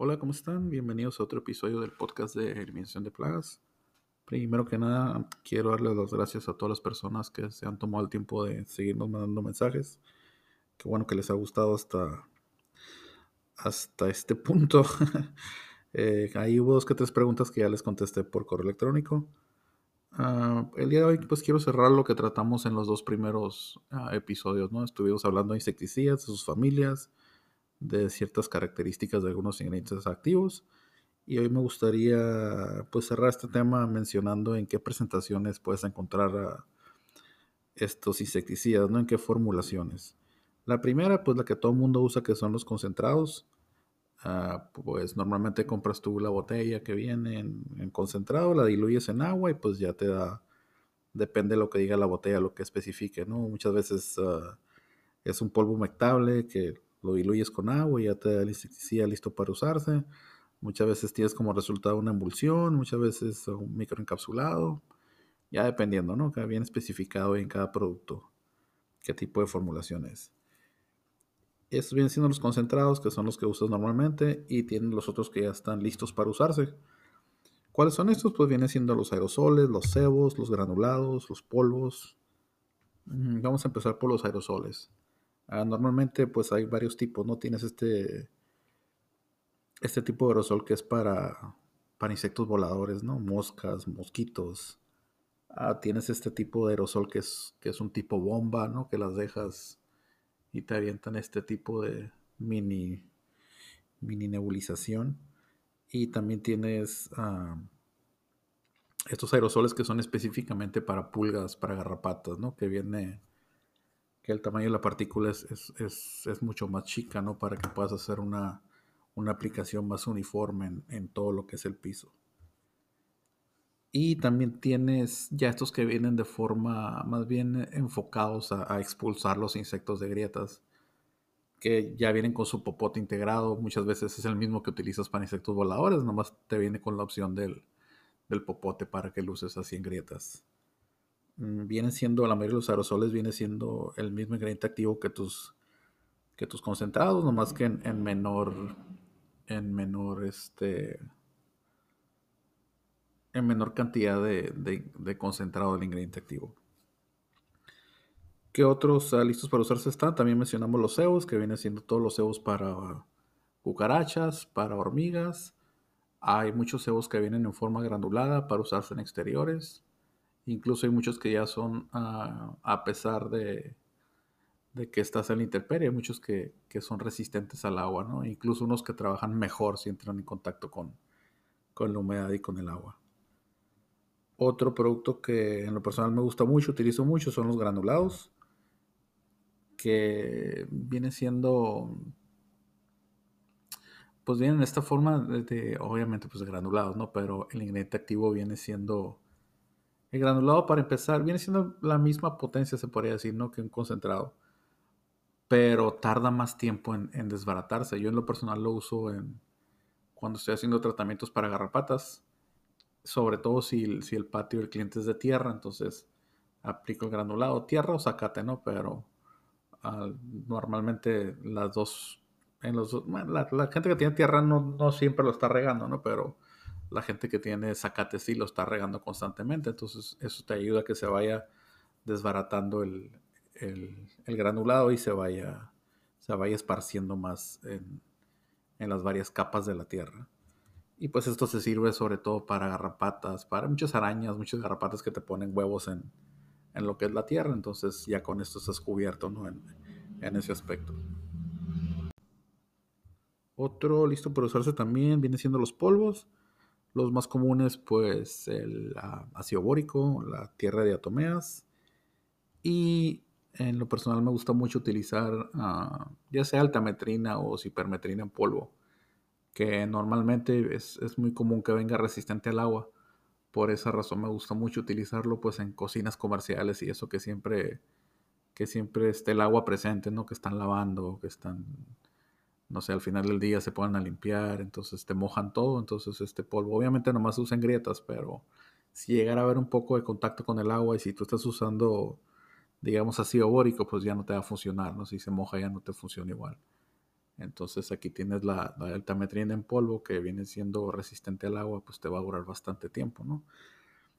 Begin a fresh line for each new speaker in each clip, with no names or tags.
Hola, ¿cómo están? Bienvenidos a otro episodio del podcast de Eliminación de Plagas. Primero que nada, quiero darles las gracias a todas las personas que se han tomado el tiempo de seguirnos mandando mensajes. Qué bueno que les ha gustado hasta, hasta este punto. eh, ahí hubo dos que tres preguntas que ya les contesté por correo electrónico. Uh, el día de hoy pues quiero cerrar lo que tratamos en los dos primeros uh, episodios, ¿no? Estuvimos hablando de insecticidas, de sus familias, de ciertas características de algunos ingredientes activos. Y hoy me gustaría pues cerrar este tema mencionando en qué presentaciones puedes encontrar estos insecticidas, ¿no? En qué formulaciones. La primera, pues la que todo el mundo usa, que son los concentrados. Uh, pues normalmente compras tú la botella que viene en, en, concentrado, la diluyes en agua y pues ya te da, depende de lo que diga la botella, lo que especifique, ¿no? Muchas veces uh, es un polvo humectable que lo diluyes con agua y ya te da el listo para usarse. Muchas veces tienes como resultado una emulsión, muchas veces un microencapsulado, ya dependiendo, ¿no? Que bien especificado en cada producto qué tipo de formulación es. Estos vienen siendo los concentrados, que son los que usas normalmente, y tienen los otros que ya están listos para usarse. ¿Cuáles son estos? Pues vienen siendo los aerosoles, los cebos, los granulados, los polvos. Vamos a empezar por los aerosoles. Uh, normalmente pues hay varios tipos, ¿no? Tienes este, este tipo de aerosol que es para, para insectos voladores, ¿no? Moscas, mosquitos. Uh, tienes este tipo de aerosol que es, que es un tipo bomba, ¿no? Que las dejas y te avientan este tipo de mini, mini nebulización. Y también tienes uh, estos aerosoles que son específicamente para pulgas, para garrapatas, ¿no? Que viene que el tamaño de la partícula es, es, es, mucho más chica, ¿no? Para que puedas hacer una, una aplicación más uniforme en, en, todo lo que es el piso. Y también tienes ya estos que vienen de forma más bien enfocados a, a expulsar los insectos de grietas, que ya vienen con su popote integrado. Muchas veces es el mismo que utilizas para insectos voladores, nomás te viene con la opción del, del popote para que luces así en grietas vienen siendo, la mayoría de los aerosoles viene siendo el mismo ingrediente activo que tus, que tus concentrados, nomás que en, en menor, en menor, este, en menor cantidad de, de, de concentrado del ingrediente activo. ¿Qué otros uh, listos para usarse están? También mencionamos los cebos, que vienen siendo todos los cebos para cucarachas, para hormigas. Hay muchos cebos que vienen en forma granulada para usarse en exteriores. Incluso hay muchos que ya son, uh, a pesar de, de, que estás en la intemperie, hay muchos que, que, son resistentes al agua, ¿no? Incluso unos que trabajan mejor si entran en contacto con, con la humedad y con el agua. Otro producto que en lo personal me gusta mucho, utilizo mucho, son los granulados, que viene siendo, pues vienen en esta forma de, obviamente, pues de granulados, ¿no? Pero el ingrediente activo viene siendo el granulado, para empezar, viene siendo la misma potencia, se podría decir, ¿no? Que un concentrado. Pero tarda más tiempo en, desbaratarse. Yo en lo personal lo uso cuando estoy haciendo tratamientos para garrapatas. Sobre todo si, el patio del cliente es de tierra, entonces aplico el granulado, tierra o zacate, ¿no? Pero uh, normalmente las dos, en los, la, gente que tiene tierra no siempre lo está regando, ¿no? Pero la gente que tiene zacate sí lo está regando constantemente, entonces eso te ayuda a que se vaya desbaratando el, granulado y se vaya, se vaya esparciendo más en, en, las varias capas de la tierra. Y pues esto se sirve sobre todo para garrapatas, para muchas arañas, muchas garrapatas que te ponen huevos en, en lo que es la tierra, entonces ya con esto estás cubierto ¿no? en, en ese aspecto. Otro listo para usarse también viene siendo los polvos. Los más comunes, pues el uh, ácido bórico, la tierra de diatomeas. Y en lo personal me gusta mucho utilizar uh, ya sea altametrina o cipermetrina en polvo, que normalmente es, es, muy común que venga resistente al agua. Por esa razón me gusta mucho utilizarlo pues en cocinas comerciales y eso que siempre que siempre esté el agua presente, ¿no? Que están lavando, que están no sé, al final del día se ponen a limpiar, entonces te mojan todo, entonces este polvo obviamente nomás se usa en grietas, pero si llegara a haber un poco de contacto con el agua y si tú estás usando, digamos, ácido bórico, pues ya no te va a funcionar, ¿no? Si se moja ya no te funciona igual. Entonces aquí tienes la, la deltametrina en polvo que viene siendo resistente al agua, pues te va a durar bastante tiempo, ¿no?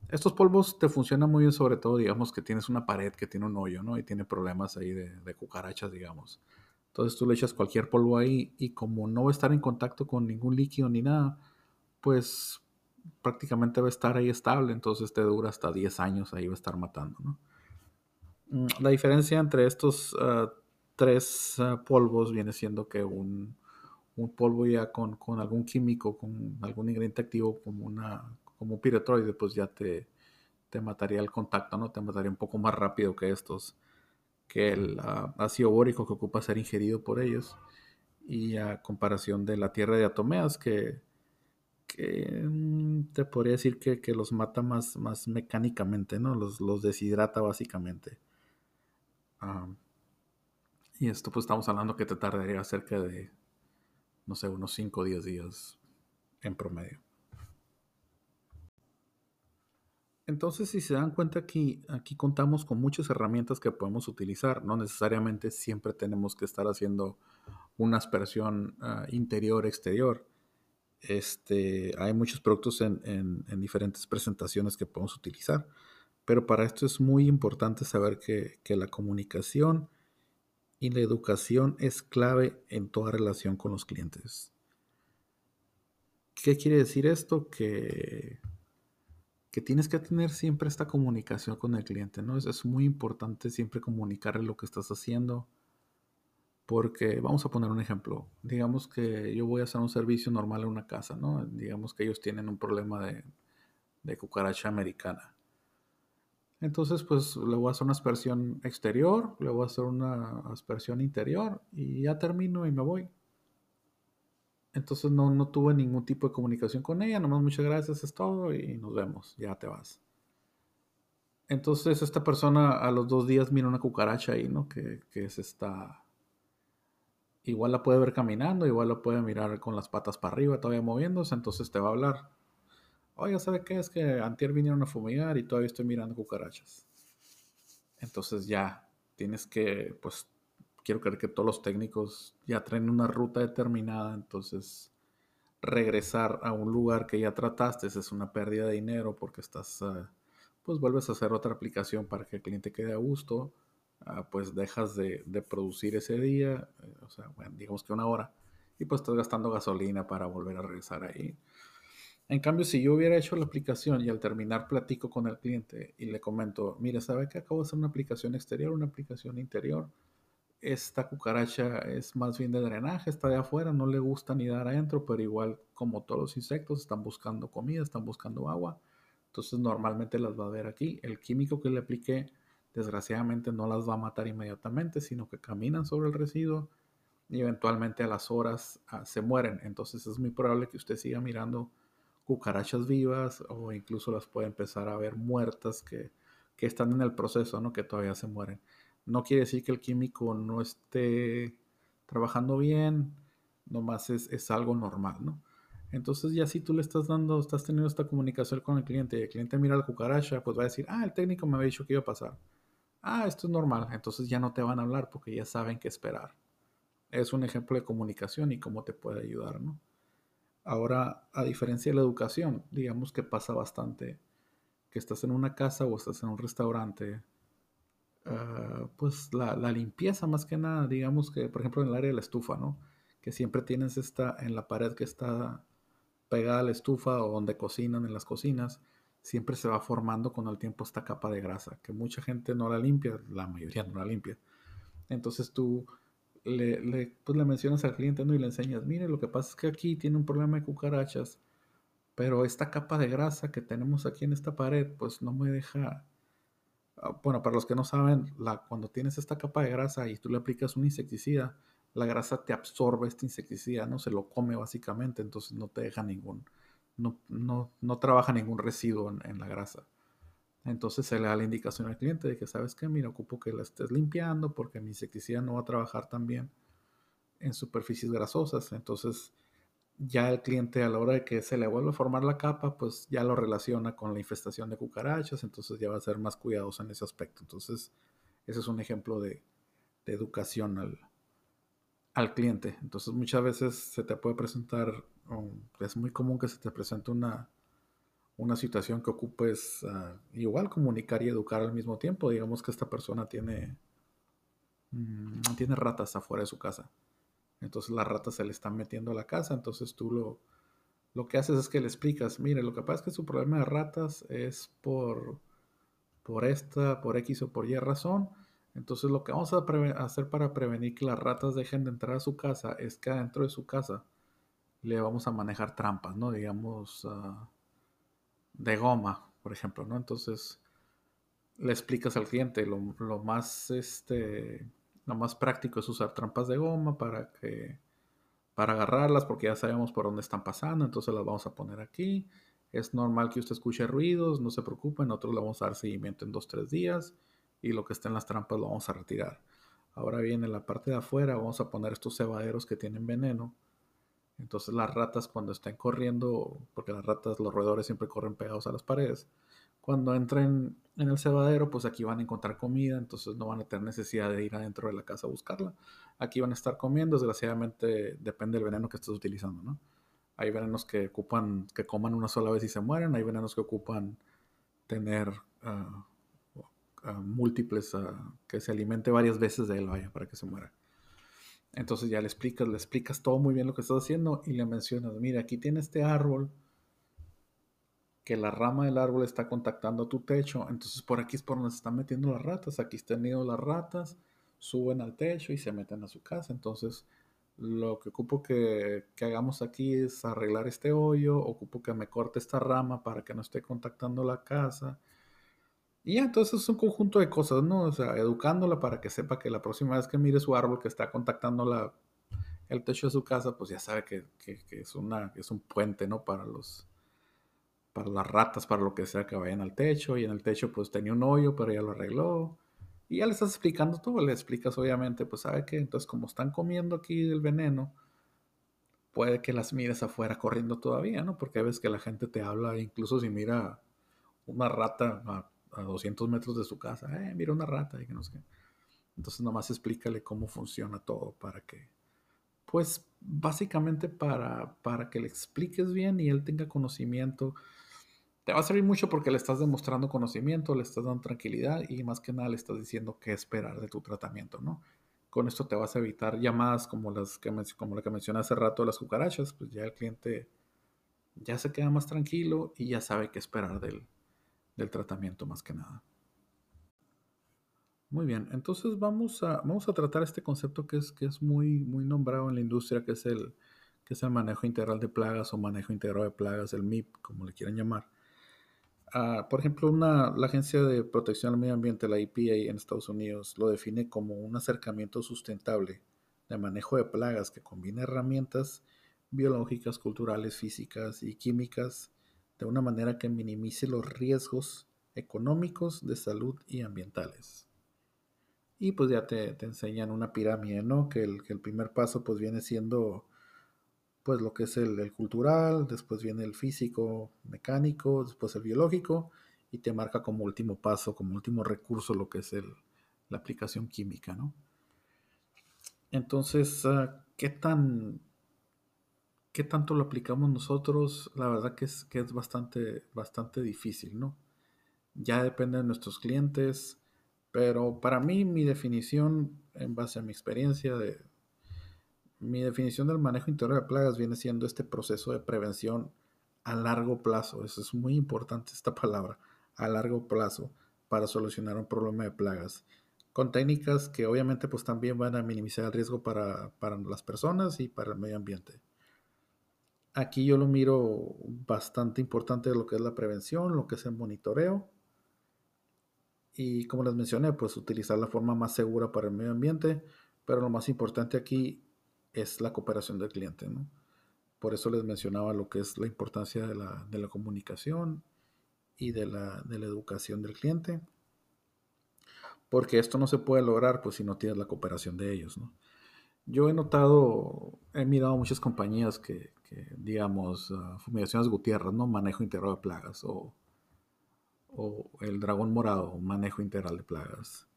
Estos polvos te funcionan muy bien, sobre todo, digamos, que tienes una pared que tiene un hoyo, ¿no? Y tiene problemas ahí de, de cucarachas, digamos. Entonces tú le echas cualquier polvo ahí y como no va a estar en contacto con ningún líquido ni nada, pues prácticamente va a estar ahí estable, entonces te dura hasta 10 años, ahí va a estar matando, ¿no? Mm, la diferencia entre estos ah, tres ah, polvos viene siendo que un, un polvo ya con, con, algún químico, con algún ingrediente activo como, una, como un piretroide, pues ya te, te mataría el contacto, ¿no? Te mataría un poco más rápido que estos, que el uh, ácido bórico que ocupa ser ingerido por ellos. Y a comparación de la tierra de atomeas, que, que mm, te podría decir que, que, los mata más, más mecánicamente, ¿no? Los, los deshidrata básicamente. Y esto pues estamos hablando que te tardaría cerca de, no sé, unos 5 o 10 días en promedio. Entonces, si se dan cuenta aquí, aquí contamos con muchas herramientas que podemos utilizar. No necesariamente siempre tenemos que estar haciendo una aspersión uh, interior-exterior. Este, hay muchos productos en, en, en, diferentes presentaciones que podemos utilizar. Pero para esto es muy importante saber que la comunicación y la educación es clave en toda relación con los clientes. ¿Qué quiere decir esto? Que, que tienes que tener siempre esta comunicación con el cliente, ¿no? Es, es, muy importante siempre comunicarle lo que estás haciendo. Porque vamos a poner un ejemplo. Digamos que yo voy a hacer un servicio normal en una casa, ¿no? Digamos que ellos tienen un problema de, de cucaracha americana. Entonces, pues le voy a hacer una aspersión exterior, le voy a hacer una aspersión interior y ya termino y me voy. Entonces no, no tuve ningún tipo de comunicación con ella, nomás muchas gracias, es todo y nos vemos, ya te vas. Entonces esta persona a los dos días mira una cucaracha ahí, ¿no? Que, que se está... Igual la puede ver caminando, igual la puede mirar con las patas para arriba, todavía moviéndose, entonces te va a hablar oiga, ¿sabe qué? Es que antier vinieron a fumigar y todavía estoy mirando cucarachas. Entonces ya tienes que, pues, quiero creer que todos los técnicos ya traen una ruta determinada, entonces regresar a un lugar que ya trataste es una pérdida de dinero porque estás, uh, pues vuelves a hacer otra aplicación para que el cliente quede a gusto, uh, pues dejas de, producir ese día, eh, o sea, bueno, digamos que una hora, y pues estás gastando gasolina para volver a regresar ahí. En cambio, si yo hubiera hecho la aplicación y al terminar platico con el cliente y le comento, mire, ¿sabe que acabo de hacer una aplicación exterior, una aplicación interior? Esta cucaracha es más bien de drenaje, está de afuera, no le gusta ni dar adentro, pero igual como todos los insectos están buscando comida, están buscando agua. Entonces normalmente las va a ver aquí. El químico que le apliqué, desgraciadamente no las va a matar inmediatamente, sino que caminan sobre el residuo y eventualmente a las horas ah, se mueren. Entonces es muy probable que usted siga mirando cucarachas vivas o incluso las puede empezar a ver muertas que, que, están en el proceso, ¿no? que todavía se mueren. No quiere decir que el químico no esté trabajando bien, nomás es, es algo normal, ¿no? Entonces ya si tú le estás dando, estás teniendo esta comunicación con el cliente y el cliente mira la cucaracha, pues va a decir, ah, el técnico me había dicho que iba a pasar. Ah, esto es normal. Entonces ya no te van a hablar porque ya saben qué esperar. Es un ejemplo de comunicación y cómo te puede ayudar, ¿no? Ahora, a diferencia de la educación, digamos que pasa bastante que estás en una casa o estás en un restaurante, uh, pues la, la, limpieza más que nada, digamos que, por ejemplo, en el área de la estufa, ¿no? Que siempre tienes esta, en la pared que está pegada a la estufa o donde cocinan en las cocinas, siempre se va formando con el tiempo esta capa de grasa, que mucha gente no la limpia, la mayoría no la limpia. Entonces tú le, le, pues le mencionas al cliente ¿no? y le enseñas, mire, lo que pasa es que aquí tiene un problema de cucarachas, pero esta capa de grasa que tenemos aquí en esta pared, pues no me deja... Ah, bueno, para los que no saben, la, cuando tienes esta capa de grasa y tú le aplicas un insecticida, la grasa te absorbe este insecticida, ¿no? Se lo come básicamente, entonces no te deja ningún, no, no, no trabaja ningún residuo en, en la grasa. Entonces se le da la indicación al cliente de que, ¿sabes qué? Mira, ocupo que la estés limpiando porque mi insecticida no va a trabajar tan bien en superficies grasosas. Entonces ya el cliente a la hora de que se le vuelva a formar la capa, pues ya lo relaciona con la infestación de cucarachas, entonces ya va a ser más cuidadoso en ese aspecto. Entonces ese es un ejemplo de, de educación al, al cliente. Entonces muchas veces se te puede presentar, es muy común que se te presente una, una situación que ocupes ah, igual comunicar y educar al mismo tiempo. Digamos que esta persona tiene, mm, tiene ratas afuera de su casa. Entonces las ratas se le están metiendo a la casa. Entonces tú lo, lo que haces es que le explicas, mire, lo que pasa es que su problema de ratas es por, por esta, por X o por Y razón. Entonces lo que vamos a hacer para prevenir que las ratas dejen de entrar a su casa es que adentro de su casa le vamos a manejar trampas, ¿no? Digamos, ah, de goma, por ejemplo, ¿no? Entonces le explicas al cliente lo, más este lo más práctico es usar trampas de goma para que para agarrarlas porque ya sabemos por dónde están pasando, entonces las vamos a poner aquí. Es normal que usted escuche ruidos, no se preocupe, nosotros le vamos a dar seguimiento en dos, tres días y lo que está en las trampas lo vamos a retirar. Ahora bien, en la parte de afuera vamos a poner estos cebaderos que tienen veneno entonces las ratas cuando estén corriendo, porque las ratas, los roedores siempre corren pegados a las paredes, cuando entren en el cebadero, pues aquí van a encontrar comida, entonces no van a tener necesidad de ir adentro de la casa a buscarla. Aquí van a estar comiendo, desgraciadamente depende del veneno que estés utilizando, ¿no? Hay venenos que ocupan, que coman una sola vez y se mueren, hay venenos que ocupan tener ah, ah, múltiples, ah, que se alimente varias veces de él, vaya, para que se muera. Entonces ya le explicas, le explicas todo muy bien lo que estás haciendo y le mencionas, mira, aquí tiene este árbol, que la rama del árbol está contactando tu techo, entonces por aquí es por donde se están metiendo las ratas, aquí están ido las ratas, suben al techo y se meten a su casa, entonces lo que ocupo que, que, hagamos aquí es arreglar este hoyo, ocupo que me corte esta rama para que no esté contactando la casa, y ya, entonces es un conjunto de cosas, ¿no? O sea, educándola para que sepa que la próxima vez que mire su árbol que está contactando la, el techo de su casa, pues ya sabe que, es, una, es un puente, ¿no? Para los las ratas, para lo que sea que vayan al techo. Y en el techo pues tenía un hoyo, pero ya lo arregló. Y ya le estás explicando todo, le explicas obviamente, pues sabe que entonces como están comiendo aquí el veneno, puede que las mires afuera corriendo todavía, ¿no? Porque ves que la gente te habla, incluso si mira una rata a 200 metros de su casa, eh, mira una rata y que no sé qué. Entonces nomás explícale cómo funciona todo para que, pues básicamente para, para que le expliques bien y él tenga conocimiento. Te va a servir mucho porque le estás demostrando conocimiento, le estás dando tranquilidad y más que nada le estás diciendo qué esperar de tu tratamiento, ¿no? Con esto te vas a evitar llamadas como las que, como la que mencioné hace rato las cucarachas, pues ya el cliente ya se queda más tranquilo y ya sabe qué esperar del, del tratamiento más que nada. Muy bien, entonces vamos a, vamos a tratar este concepto que es, que es muy, muy nombrado en la industria, que es, el, que es el manejo integral de plagas o manejo integrado de plagas, el MIP, como le quieran llamar. Ah, por ejemplo, una, la Agencia de Protección al Medio Ambiente, la EPA en Estados Unidos, lo define como un acercamiento sustentable de manejo de plagas que combina herramientas biológicas, culturales, físicas y químicas de una manera que minimice los riesgos económicos, de salud y ambientales. Y pues ya te, enseñan una pirámide, ¿no? Que el, el, primer paso pues viene siendo pues lo que es el, cultural, después viene el físico, mecánico, después el biológico y te marca como último paso, como último recurso lo que es el, la aplicación química, ¿no? Entonces, ah, ¿qué tan qué tanto lo aplicamos nosotros, la verdad que es, que es bastante, bastante difícil, ¿no? Ya depende de nuestros clientes, pero para mí mi definición, en base a mi experiencia, de, mi definición del manejo interior de plagas viene siendo este proceso de prevención a largo plazo. Eso es muy importante esta palabra, a largo plazo, para solucionar un problema de plagas. Con técnicas que obviamente pues también van a minimizar el riesgo para, para las personas y para el medio ambiente aquí yo lo miro bastante importante lo que es la prevención, lo que es el monitoreo. Y como les mencioné, pues utilizar la forma más segura para el medio ambiente, pero lo más importante aquí es la cooperación del cliente. ¿no? Por eso les mencionaba lo que es la importancia de la, de la comunicación y de la, de la, educación del cliente. Porque esto no se puede lograr pues, si no tienes la cooperación de ellos. ¿no? Yo he notado, he mirado muchas compañías que, digamos, uh, Fumigaciones Gutiérrez, ¿no? Manejo integral de plagas, o, o el Dragón Morado, manejo integral de plagas.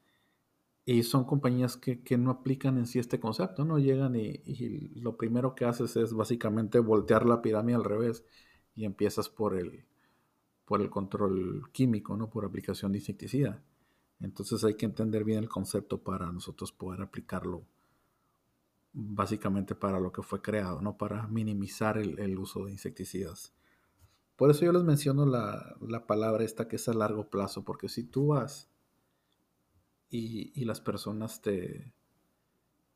Y son compañías que, no aplican en sí este concepto, ¿no? Llegan y, lo primero que haces es básicamente voltear la pirámide al revés y empiezas por el, por el control químico, ¿no? Por aplicación de insecticida. Entonces hay que entender bien el concepto para nosotros poder aplicarlo básicamente para lo que fue creado, ¿no? Para minimizar el, uso de insecticidas. Por eso yo les menciono la, la, palabra esta que es a largo plazo, porque si tú vas y, las personas te,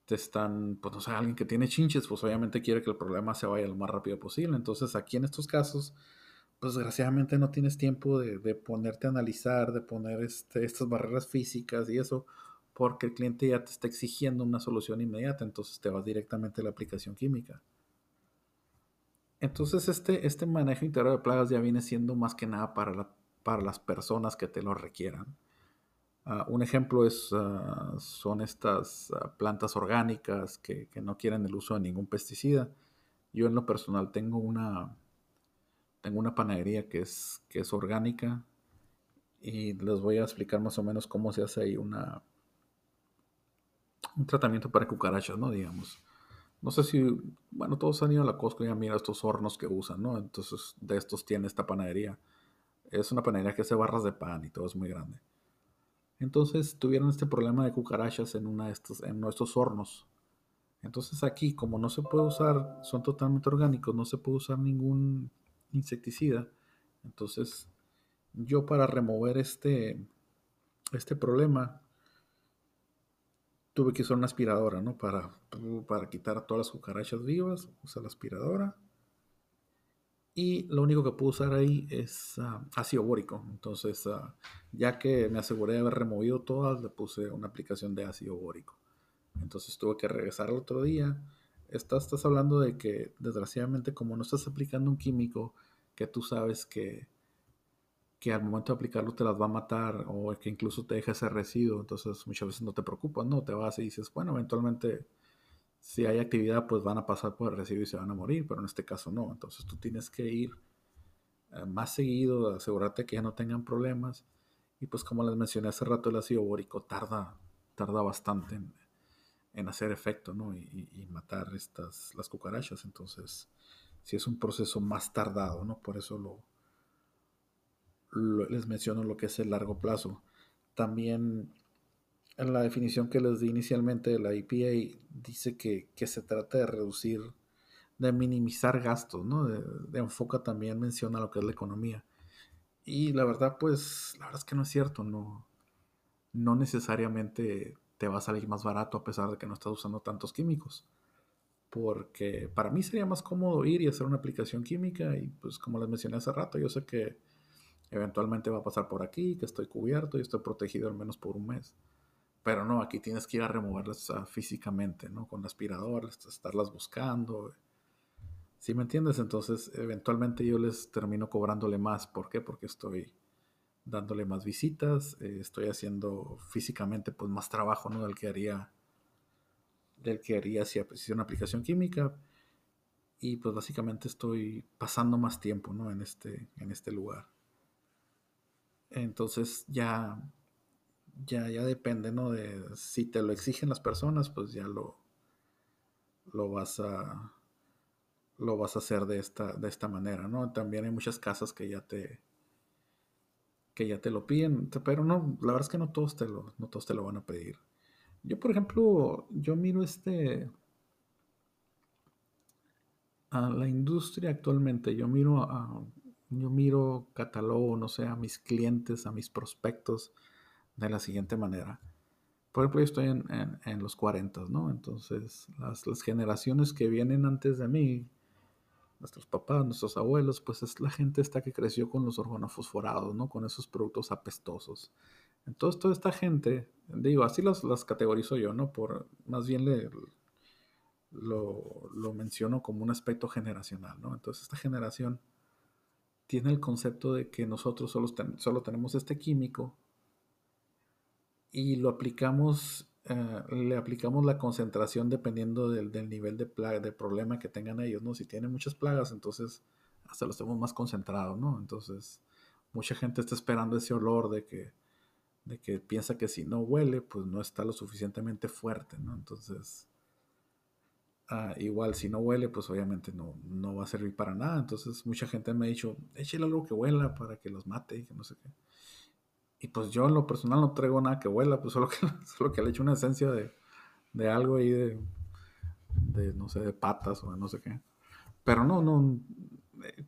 te están, pues no sé, alguien que tiene chinches, pues obviamente quiere que el problema se vaya lo más rápido posible. Entonces aquí en estos casos, pues desgraciadamente no tienes tiempo de, de ponerte a analizar, de poner este, estas barreras físicas y eso, porque el cliente ya te está exigiendo una solución inmediata, entonces te vas directamente a la aplicación química. Entonces este, este manejo integral de plagas ya viene siendo más que nada para, para las personas que te lo requieran. Ah, un ejemplo es, ah, son estas ah, plantas orgánicas que, no quieren el uso de ningún pesticida. Yo en lo personal tengo una, tengo una panadería que es, que es orgánica y les voy a explicar más o menos cómo se hace ahí una, un tratamiento para cucarachas, ¿no? Digamos. No sé si, bueno, todos han ido a la Costco y han mirado estos hornos que usan, ¿no? Entonces, de estos tiene esta panadería. Es una panadería que hace barras de pan y todo es muy grande. Entonces tuvieron este problema de cucarachas en, una de estos, en nuestros hornos. Entonces aquí, como no se puede usar, son totalmente orgánicos, no se puede usar ningún insecticida. Entonces yo para remover este, este problema tuve que usar una aspiradora, ¿no? Para, para quitar todas las cucarachas vivas, usa la aspiradora y lo único que puedo usar ahí es ah, ácido bórico. Entonces, ah, ya que me aseguré de haber removido todas, le puse una aplicación de ácido bórico. Entonces tuve que regresar al otro día. Estás, estás hablando de que, desgraciadamente, como no estás aplicando un químico que tú sabes que, que al momento de aplicarlo te las va a matar o que incluso te deja ese residuo, entonces muchas veces no te preocupas, ¿no? Te vas y dices, bueno, eventualmente si hay actividad, pues van a pasar por el residuo y se van a morir, pero en este caso no. Entonces tú tienes que ir eh, más seguido, asegurarte que ya no tengan problemas. Y pues como les mencioné hace rato, el ácido bórico tarda, tarda bastante en, hacer efecto, ¿no? Y, matar estas, las cucarachas. Entonces, si es un proceso más tardado, ¿no? Por eso lo, les menciono lo que es el largo plazo. También en la definición que les di inicialmente de la EPA dice que, se trata de reducir, de minimizar gastos, ¿no? De, enfoca también menciona lo que es la economía. Y la verdad, pues, la verdad es que no es cierto, no, no necesariamente te va a salir más barato a pesar de que no estás usando tantos químicos. Porque para mí sería más cómodo ir y hacer una aplicación química y pues como les mencioné hace rato, yo sé que eventualmente va a pasar por aquí, que estoy cubierto y estoy protegido al menos por un mes. Pero no, aquí tienes que ir a removerlas físicamente, ¿no? Con aspiradores, estarlas buscando. ¿Sí me entiendes? Entonces, eventualmente yo les termino cobrándole más. ¿Por qué? Porque estoy dándole más visitas, eh, estoy haciendo físicamente pues más trabajo, ¿no? Del que haría, del que haría si hiciera una aplicación química. Y pues básicamente estoy pasando más tiempo, ¿no? En este, en este lugar. Entonces ya ya, ya depende, ¿no? De si te lo exigen las personas, pues ya lo, lo vas a lo vas a hacer de esta, de esta manera, ¿no? También hay muchas casas que ya te que ya te lo piden, pero no, la verdad es que no todos te lo, no todos te lo van a pedir. Yo, por ejemplo, yo miro este a la industria actualmente, yo miro a, yo miro catálogo, no sé, a mis clientes, a mis prospectos, de la siguiente manera. Por ejemplo, yo estoy en, los 40, ¿no? Entonces, las, generaciones que vienen antes de mí, nuestros papás, nuestros abuelos, pues es la gente esta que creció con los organofosforados, ¿no? Con esos productos apestosos. Entonces, toda esta gente, digo, así las, las categorizo yo, ¿no? Por, más bien le, lo, lo menciono como un aspecto generacional, ¿no? Entonces, esta generación tiene el concepto de que nosotros solo, solo tenemos este químico y lo aplicamos, eh, le aplicamos la concentración dependiendo del, nivel de, plaga, de problema que tengan ellos, ¿no? Si tienen muchas plagas, entonces hasta los tenemos más concentrados, ¿no? Entonces, mucha gente está esperando ese olor de que, de que piensa que si no huele, pues no está lo suficientemente fuerte, ¿no? Entonces, ah, igual si no huele, pues obviamente no, no va a servir para nada. Entonces, mucha gente me ha dicho, échale algo que huela para que los mate y que no sé qué. Y pues yo en lo personal no traigo nada que huela, pues solo que, solo que le echo una esencia de, de algo ahí de, de, no sé, de patas o de no sé qué. Pero no, no,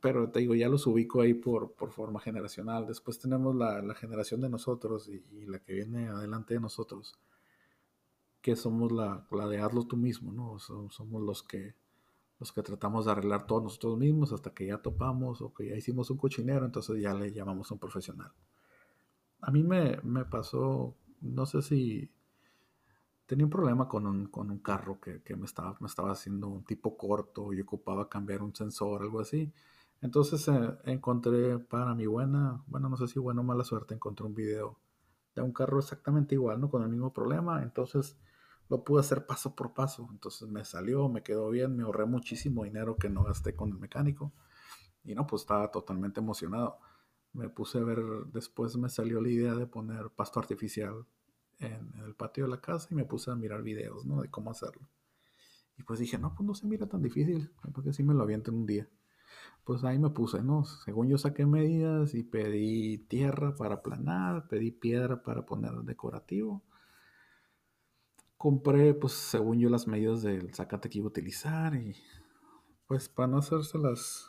pero te digo, ya los ubico ahí por, por forma generacional. Después tenemos la, la generación de nosotros y, la que viene adelante de nosotros, que somos la, la de hazlo tú mismo, ¿no? somos los que, los que tratamos de arreglar todos nosotros mismos hasta que ya topamos o que ya hicimos un cochinero, entonces ya le llamamos a un profesional. A mí me, me pasó, no sé si tenía un problema con un, con un carro que, que, me, estaba, me estaba haciendo un tipo corto y ocupaba cambiar un sensor, algo así. Entonces eh, encontré para mi buena, bueno, no sé si buena o mala suerte, encontré un video de un carro exactamente igual, ¿no? Con el mismo problema. Entonces lo pude hacer paso por paso. Entonces me salió, me quedó bien, me ahorré muchísimo dinero que no gasté con el mecánico. Y no, pues estaba totalmente emocionado. Me puse a ver, después me salió la idea de poner pasto artificial en, el patio de la casa y me puse a mirar videos, ¿no? De cómo hacerlo. Y pues dije, no, pues no se mira tan difícil, porque así me lo aviento en un día. Pues ahí me puse, ¿no? Según yo saqué medidas y pedí tierra para aplanar, pedí piedra para poner decorativo. Compré, pues según yo, las medidas del zacate que iba a utilizar y pues para no hacérselas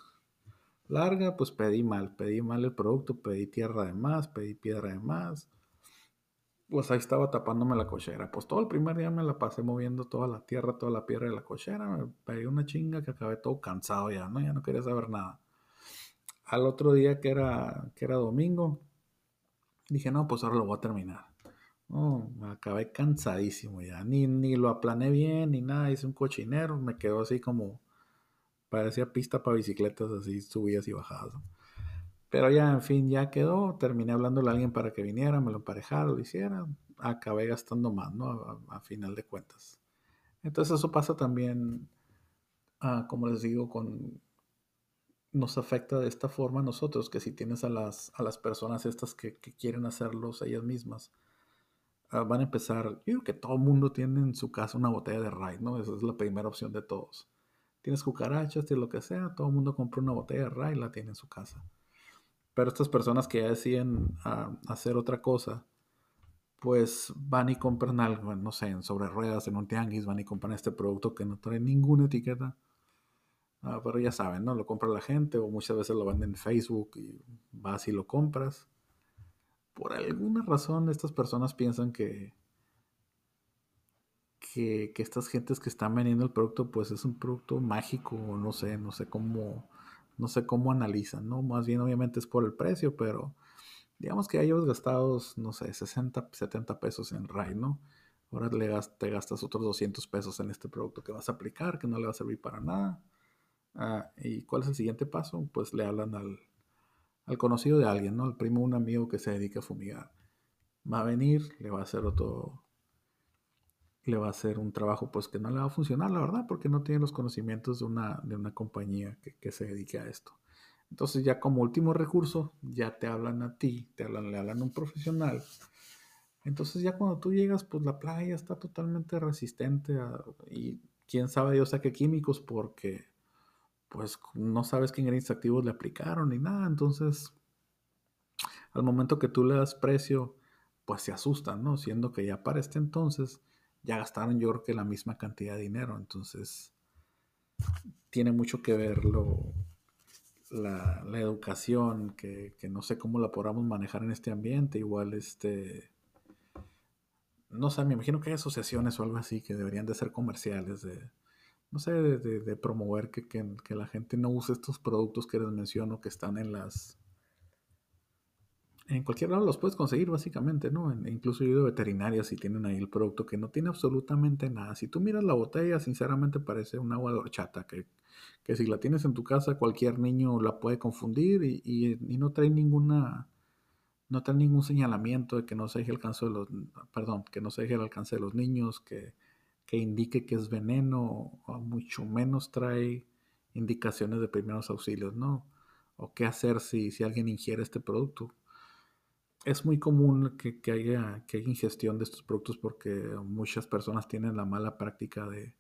larga, pues pedí mal, pedí mal el producto, pedí tierra de más, pedí piedra de más pues ahí estaba tapándome la cochera. Pues todo el primer día me la pasé moviendo toda la tierra, toda la piedra de la cochera. Me pegué una chinga que acabé todo cansado ya, ¿no? Ya no quería saber nada. Al otro día que era, que era domingo, dije, no, pues ahora lo voy a terminar. No, me acabé cansadísimo ya. Ni, ni lo aplané bien, ni nada. Hice un cochinero. Me quedó así como, parecía pista para bicicletas, así subidas y bajadas. Pero ya, en fin, ya quedó. Terminé hablándole a alguien para que viniera, me lo emparejara, lo hiciera. Acabé gastando más, ¿no? A, final de cuentas. Entonces eso pasa también, ah, como les digo, con nos afecta de esta forma a nosotros, que si tienes a las, a las personas estas que, quieren hacerlos ellas mismas, ah, van a empezar, yo creo que todo el mundo tiene en su casa una botella de Ride, ¿no? Esa es la primera opción de todos. Tienes cucarachas, tienes lo que sea, todo el mundo compra una botella de Ride y la tiene en su casa. Pero estas personas que ya deciden ah, hacer otra cosa, pues van y compran algo, no sé, en sobre ruedas, en un tianguis, van y compran este producto que no trae ninguna etiqueta. Ah, pero ya saben, ¿no? Lo compra la gente o muchas veces lo venden en Facebook y vas y lo compras. Por alguna razón estas personas piensan que, que, estas gentes que están vendiendo el producto pues es un producto mágico no sé, no sé cómo no sé cómo analizan, ¿no? Más bien obviamente es por el precio, pero digamos que hayas gastados, no sé, 60, 70 pesos en RAI, ¿no? Ahora le te gastas otros 200 pesos en este producto que vas a aplicar, que no le va a servir para nada. Ah, ¿Y cuál es el siguiente paso? Pues le hablan al, al conocido de alguien, ¿no? Al primo un amigo que se dedica a fumigar. Va a venir, le va a hacer otro, le va a hacer un trabajo pues que no le va a funcionar, la verdad, porque no tiene los conocimientos de una, de una compañía que, se dedique a esto. Entonces ya como último recurso, ya te hablan a ti, te hablan, le hablan a un profesional. Entonces ya cuando tú llegas, pues la plaga ya está totalmente resistente y quién sabe Dios a qué químicos porque pues no sabes qué ingredientes activos le aplicaron ni nada. Entonces, al momento que tú le das precio, pues se asustan, ¿no? Siendo que ya para este entonces ya gastaron yo creo que la misma cantidad de dinero. Entonces, tiene mucho que ver la, educación, que, no sé cómo la podamos manejar en este ambiente. Igual, este, no sé, me imagino que hay asociaciones o algo así que deberían de ser comerciales, de, no sé, de, promover que, que, la gente no use estos productos que les menciono que están en las en cualquier lado los puedes conseguir básicamente, ¿no? incluso yo de veterinarias si tienen ahí el producto que no tiene absolutamente nada. Si tú miras la botella, sinceramente parece un agua de horchata, que, que si la tienes en tu casa cualquier niño la puede confundir y, y, no trae ninguna no trae ningún señalamiento de que no se deje alcance de los perdón, que no se deje el alcance de los niños, que, que indique que es veneno, o mucho menos trae indicaciones de primeros auxilios, ¿no? O qué hacer si, si alguien ingiere este producto es muy común que, haya, que haya ingestión de estos productos porque muchas personas tienen la mala práctica de,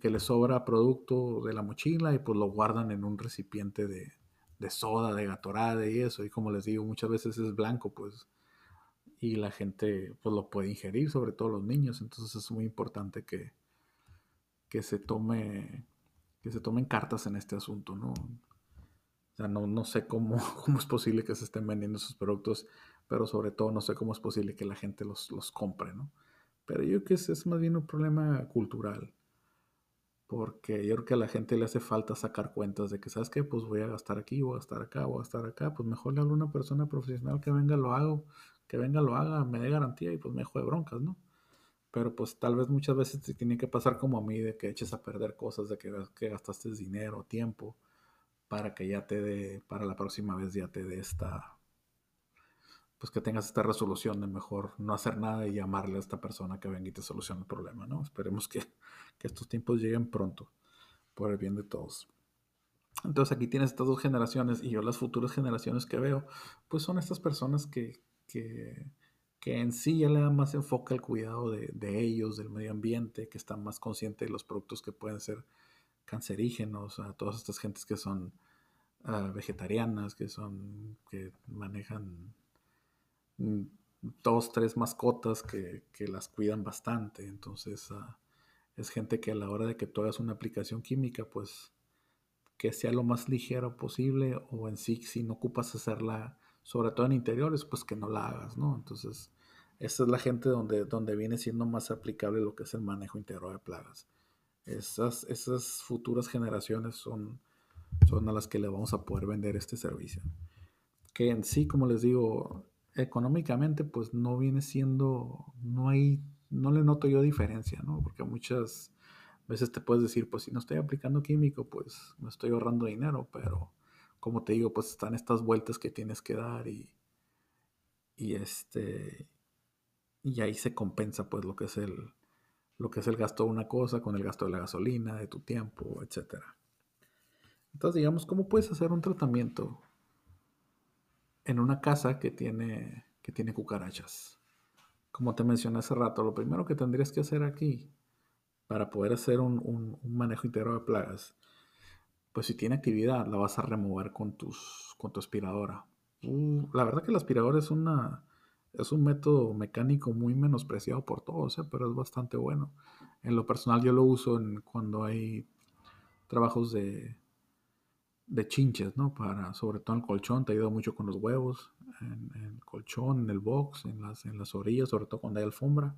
que les sobra producto de la mochila y pues lo guardan en un recipiente de, de soda, de gatorade y eso. Y como les digo, muchas veces es blanco, pues, y la gente pues lo puede ingerir, sobre todo los niños. Entonces es muy importante que, que se tome que se tomen cartas en este asunto, ¿no? O sea, no, no sé cómo, cómo es posible que se estén vendiendo esos productos, pero sobre todo no sé cómo es posible que la gente los, los compre, ¿no? Pero yo creo que es, es más bien un problema cultural porque yo creo que a la gente le hace falta sacar cuentas de que, ¿sabes qué? Pues voy a gastar aquí, voy a gastar acá, voy a gastar acá, pues mejor le hablo a una persona profesional que venga, lo hago, que venga, lo haga, me dé garantía y pues me de broncas, ¿no? Pero pues tal vez muchas veces te tiene que pasar como a mí, de que eches a perder cosas, de que, que gastaste dinero, tiempo, para que ya te dé, para la próxima vez ya te dé esta, pues que tengas esta resolución de mejor no hacer nada y llamarle a esta persona que venga y te solucione el problema, ¿no? Esperemos que, estos tiempos lleguen pronto, por el bien de todos. Entonces aquí tienes estas dos generaciones y yo las futuras generaciones que veo, pues son estas personas que, que, en sí ya le dan más enfoque al cuidado de, ellos, del medio ambiente, que están más conscientes de los productos que pueden ser cancerígenos, a todas estas gentes que son ah, vegetarianas, que son, que manejan dos, tres mascotas que, las cuidan bastante. Entonces, ah, es gente que a la hora de que tú hagas una aplicación química, pues que sea lo más ligero posible o en sí, si no ocupas hacerla, sobre todo en interiores, pues que no la hagas, ¿no? Entonces, esa es la gente donde, donde viene siendo más aplicable lo que es el manejo integral de plagas. Esas, esas futuras generaciones son, son a las que le vamos a poder vender este servicio. Que en sí, como les digo, económicamente pues no viene siendo, no hay, no le noto yo diferencia, ¿no? Porque muchas veces te puedes decir, pues si no estoy aplicando químico, pues me estoy ahorrando dinero, pero como te digo, pues están estas vueltas que tienes que dar y, y este, y ahí se compensa pues lo que es el, lo que es el gasto de una cosa con el gasto de la gasolina, de tu tiempo, etcétera. Entonces, digamos, ¿cómo puedes hacer un tratamiento en una casa que tiene, que tiene cucarachas. Como te mencioné hace rato, lo primero que tendrías que hacer aquí para poder hacer un, manejo integral de plagas, pues si tiene actividad, la vas a remover con, tus, con tu aspiradora. Uh, la verdad que la aspiradora es, una, es un método mecánico muy menospreciado por todos, ¿eh? pero es bastante bueno. En lo personal yo lo uso cuando hay trabajos de, de chinches, ¿no? Para, sobre todo en el colchón, te ayuda mucho con los huevos, en, el colchón, en el box, en las, en las orillas, sobre todo cuando hay alfombra.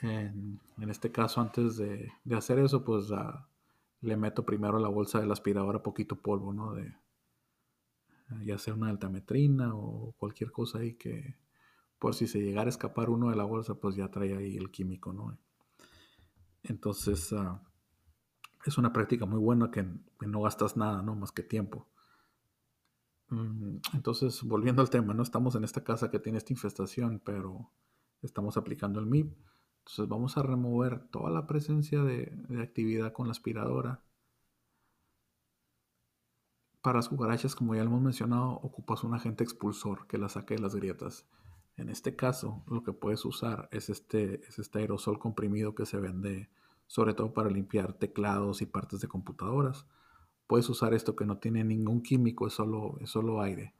En, este caso, antes de, hacer eso, pues le meto primero a la bolsa de la aspiradora poquito polvo, ¿no? De, ya sea una altametrina o cualquier cosa ahí que, por si se llegara a escapar uno de la bolsa, pues ya trae ahí el químico, ¿no? Entonces, uh, es una práctica muy buena que, no gastas nada, ¿no? Más que tiempo. Mm, entonces, volviendo al tema, ¿no? Estamos en esta casa que tiene esta infestación, pero estamos aplicando el MIP. Entonces vamos a remover toda la presencia de, actividad con la aspiradora. Para las cucarachas, como ya hemos mencionado, ocupas un agente expulsor que la saque de las grietas. En este caso, lo que puedes usar es este, es este aerosol comprimido que se vende sobre todo para limpiar teclados y partes de computadoras. Puedes usar esto que no tiene ningún químico, es solo, es solo aire.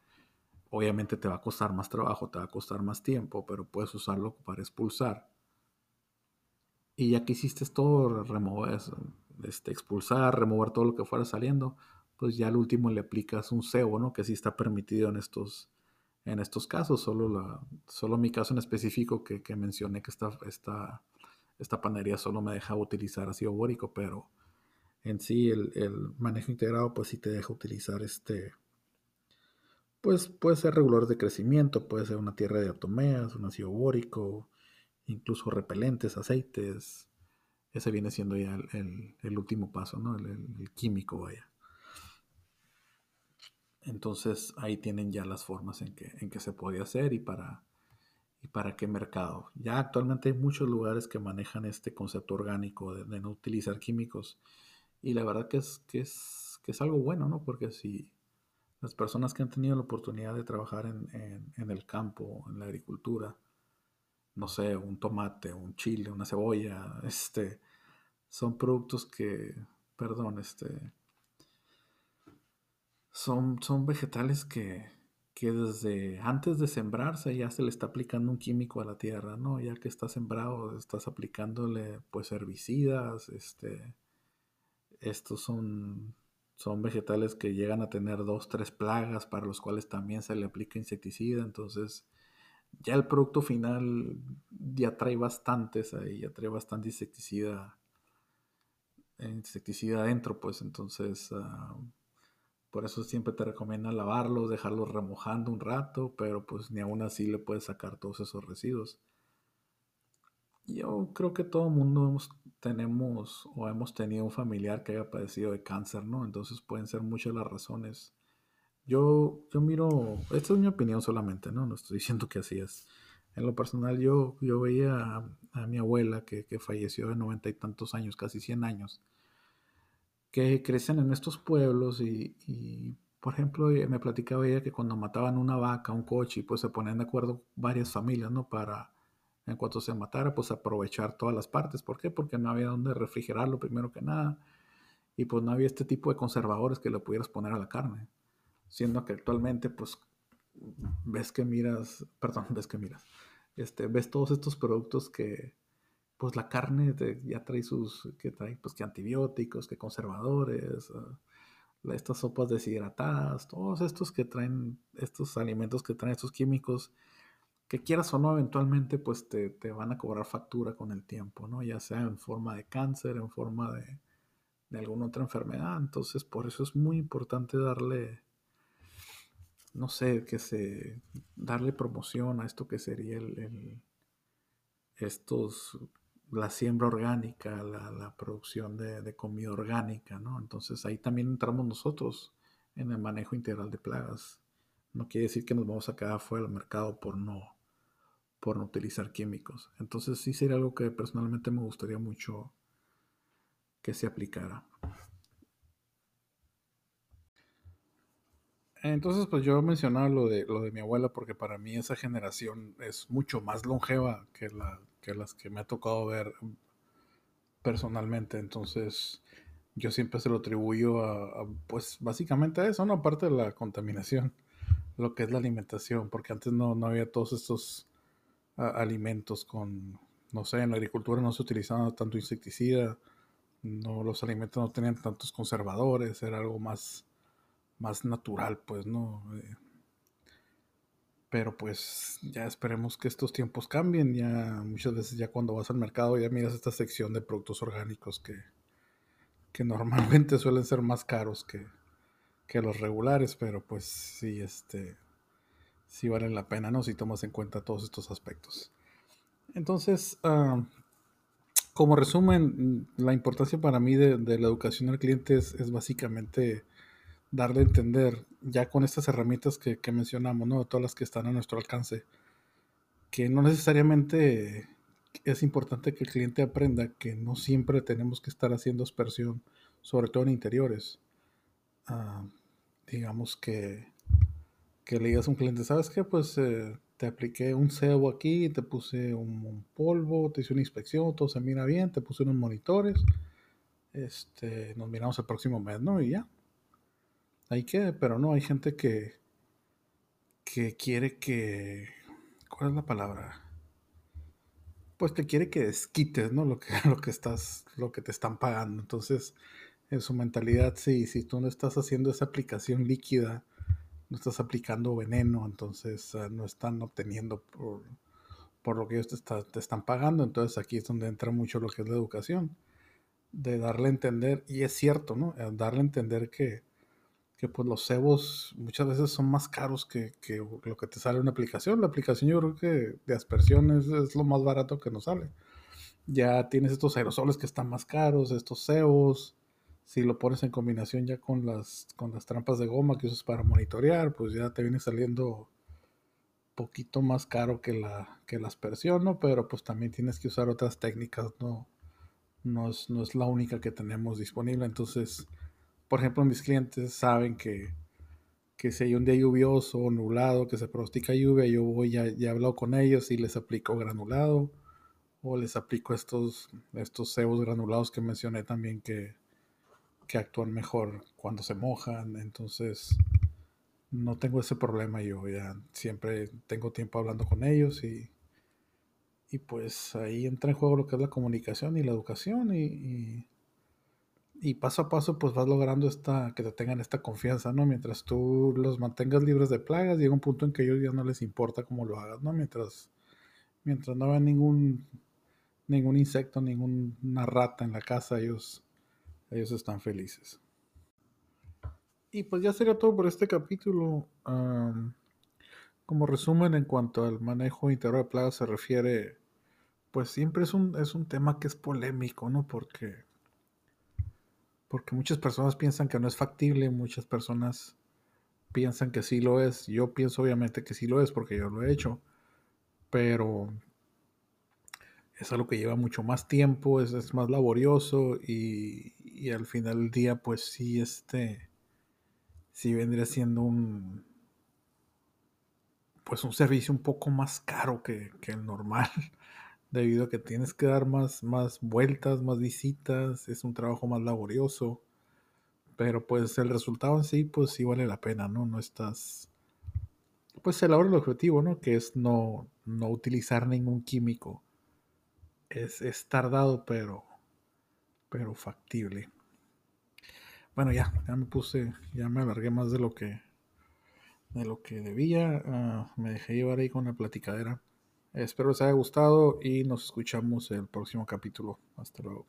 Obviamente te va a costar más trabajo, te va a costar más tiempo, pero puedes usarlo para expulsar. Y ya que hiciste todo, remover, este, expulsar, remover todo lo que fuera saliendo, pues ya al último le aplicas un cebo, ¿no? Que sí está permitido en estos, en estos casos. Solo, la, solo mi caso en específico que, que mencioné que está, está esta panadería solo me deja utilizar ácido bórico, pero en sí el, manejo integrado pues sí te deja utilizar este, pues puede ser regulador de crecimiento, puede ser una tierra de atomeas, un ácido bórico, incluso repelentes, aceites. Ese viene siendo ya el, último paso, ¿no? El, químico, vaya. Entonces ahí tienen ya las formas en que, en que se puede hacer y para y para qué mercado. Ya actualmente hay muchos lugares que manejan este concepto orgánico de, no utilizar químicos y la verdad que es, que es, que es algo bueno, ¿no? Porque si las personas que han tenido la oportunidad de trabajar en, en el campo, en la agricultura, no sé, un tomate, un chile, una cebolla, este, son productos que, perdón, este, son, son vegetales que, que desde antes de sembrarse ya se le está aplicando un químico a la tierra, ¿no? Ya que está sembrado, estás aplicándole pues herbicidas, este, estos son, son vegetales que llegan a tener dos, tres plagas para los cuales también se le aplica insecticida, entonces ya el producto final ya trae bastantes ahí, ya trae bastante insecticida, insecticida adentro, pues entonces ah, por eso siempre te recomiendan lavarlos, dejarlos remojando un rato, pero pues ni aún así le puedes sacar todos esos residuos. Yo creo que todo mundo tenemos o hemos tenido un familiar que haya padecido de cáncer, ¿no? Entonces pueden ser muchas las razones yo, yo miro, esta es mi opinión solamente, ¿no? No estoy diciendo que así es. En lo personal, yo, yo veía a, mi abuela que, falleció de noventa y tantos años, casi 100 años, que crecen en estos pueblos y, por ejemplo, me platicaba ella que cuando mataban una vaca, un coche, pues se ponían de acuerdo varias familias, ¿no? Para, en cuanto se matara, pues aprovechar todas las partes. ¿Por qué? Porque no había donde refrigerarlo primero que nada y pues no había este tipo de conservadores que le pudieras poner a la carne siendo que actualmente pues ves que miras, perdón, ves que miras, este, ves todos estos productos que pues la carne ya trae sus, que trae pues que antibióticos, que conservadores, ah, estas sopas deshidratadas, todos estos que traen, estos alimentos que traen estos químicos, que quieras o no, eventualmente pues te, te, van a cobrar factura con el tiempo, ¿no? Ya sea en forma de cáncer, en forma de, de alguna otra enfermedad. Entonces, por eso es muy importante darle no sé, que se darle promoción a esto que sería el, estos la siembra orgánica, la, producción de, comida orgánica, ¿no? Entonces ahí también entramos nosotros en el manejo integral de plagas. No quiere decir que nos vamos a quedar fuera del mercado por no, por no utilizar químicos. Entonces sí sería algo que personalmente me gustaría mucho que se aplicara. Entonces, pues yo mencionaba lo de, lo de mi abuela porque para mí esa generación es mucho más longeva que, la, que las que me ha tocado ver personalmente. Entonces, yo siempre se lo atribuyo a, pues básicamente a eso, ¿no? Aparte de la contaminación, lo que es la alimentación, porque antes no, no había todos estos alimentos con, no sé, en la agricultura no se utilizaba tanto insecticida, no, los alimentos no tenían tantos conservadores, era algo más más natural, pues, ¿no? Eh, pero pues ya esperemos que estos tiempos cambien. Ya muchas veces ya cuando vas al mercado ya miras esta sección de productos orgánicos que, que normalmente suelen ser más caros que, los regulares, pero pues sí, este, sí valen la pena, ¿no? Si tomas en cuenta todos estos aspectos. Entonces, ah, como resumen, la importancia para mí de, la educación al cliente es básicamente darle a entender, ya con estas herramientas que, mencionamos, ¿no? Todas las que están a nuestro alcance, que no necesariamente es importante que el cliente aprenda que no siempre tenemos que estar haciendo aspersión, sobre todo en interiores. Ah, digamos que, que le digas a un cliente, ¿sabes qué? Pues eh, te apliqué un cebo aquí, te puse un, un, polvo, te hice una inspección, todo se mira bien, te puse unos monitores, este, nos miramos el próximo mes, ¿no? Y ya, ahí quede, pero no, hay gente que, que quiere que, ¿cuál es la palabra? Pues que quiere que desquites, ¿no? Lo que, lo que estás, lo que te están pagando. Entonces, en su mentalidad, sí, si tú no estás haciendo esa aplicación líquida, no estás aplicando veneno, entonces ah, no están obteniendo por, por lo que ellos te, te, están pagando. Entonces aquí es donde entra mucho lo que es la educación, de darle a entender, y es cierto, ¿no? Eh, darle a entender que, que pues los cebos muchas veces son más caros que, lo que te sale una aplicación. La aplicación yo creo que de aspersión es, lo más barato que nos sale. Ya tienes estos aerosoles que están más caros, estos cebos. Si lo pones en combinación ya con las, con las trampas de goma que usas para monitorear, pues ya te viene saliendo poquito más caro que la, que la aspersión, ¿no? Pero pues también tienes que usar otras técnicas, ¿no? No es, no es la única que tenemos disponible. Entonces, por ejemplo, mis clientes saben que, que si hay un día lluvioso o nublado, que se pronostica lluvia, yo voy, ya, ya he con ellos y les aplico granulado o les aplico estos, estos cebos granulados que mencioné también que, que actúan mejor cuando se mojan. Entonces, no tengo ese problema yo, ya siempre tengo tiempo hablando con ellos y, y pues ahí entra en juego lo que es la comunicación y la educación y paso a paso pues vas logrando esta, que te tengan esta confianza, ¿no? Mientras tú los mantengas libres de plagas, llega un punto en que a ellos ya no les importa cómo lo hagas, ¿no? Mientras, mientras no vean ningún, ningún insecto, ninguna rata en la casa, ellos, ellos están felices. Y pues ya sería todo por este capítulo. como resumen, en cuanto al manejo integral de plagas se refiere, pues siempre es un, es un tema que es polémico, ¿no? Porque porque muchas personas piensan que no es factible, muchas personas piensan que sí lo es. Yo pienso obviamente que sí lo es porque yo lo he hecho, pero es algo que lleva mucho más tiempo, es, más laborioso y, al final del día pues sí este sí vendría siendo un pues un servicio un poco más caro que, que el normal debido a que tienes que dar más, más vueltas, más visitas, es un trabajo más laborioso, pero pues el resultado en sí, pues sí vale la pena, ¿no? No estás, pues se logra el objetivo, ¿no? Que es no, no utilizar ningún químico. Es, es tardado, pero, pero factible. Bueno, ya, ya me puse, ya me alargué más de lo que, de lo que debía. Ah, me dejé llevar ahí con la platicadera. Espero les haya gustado y nos escuchamos en el próximo capítulo. Hasta luego.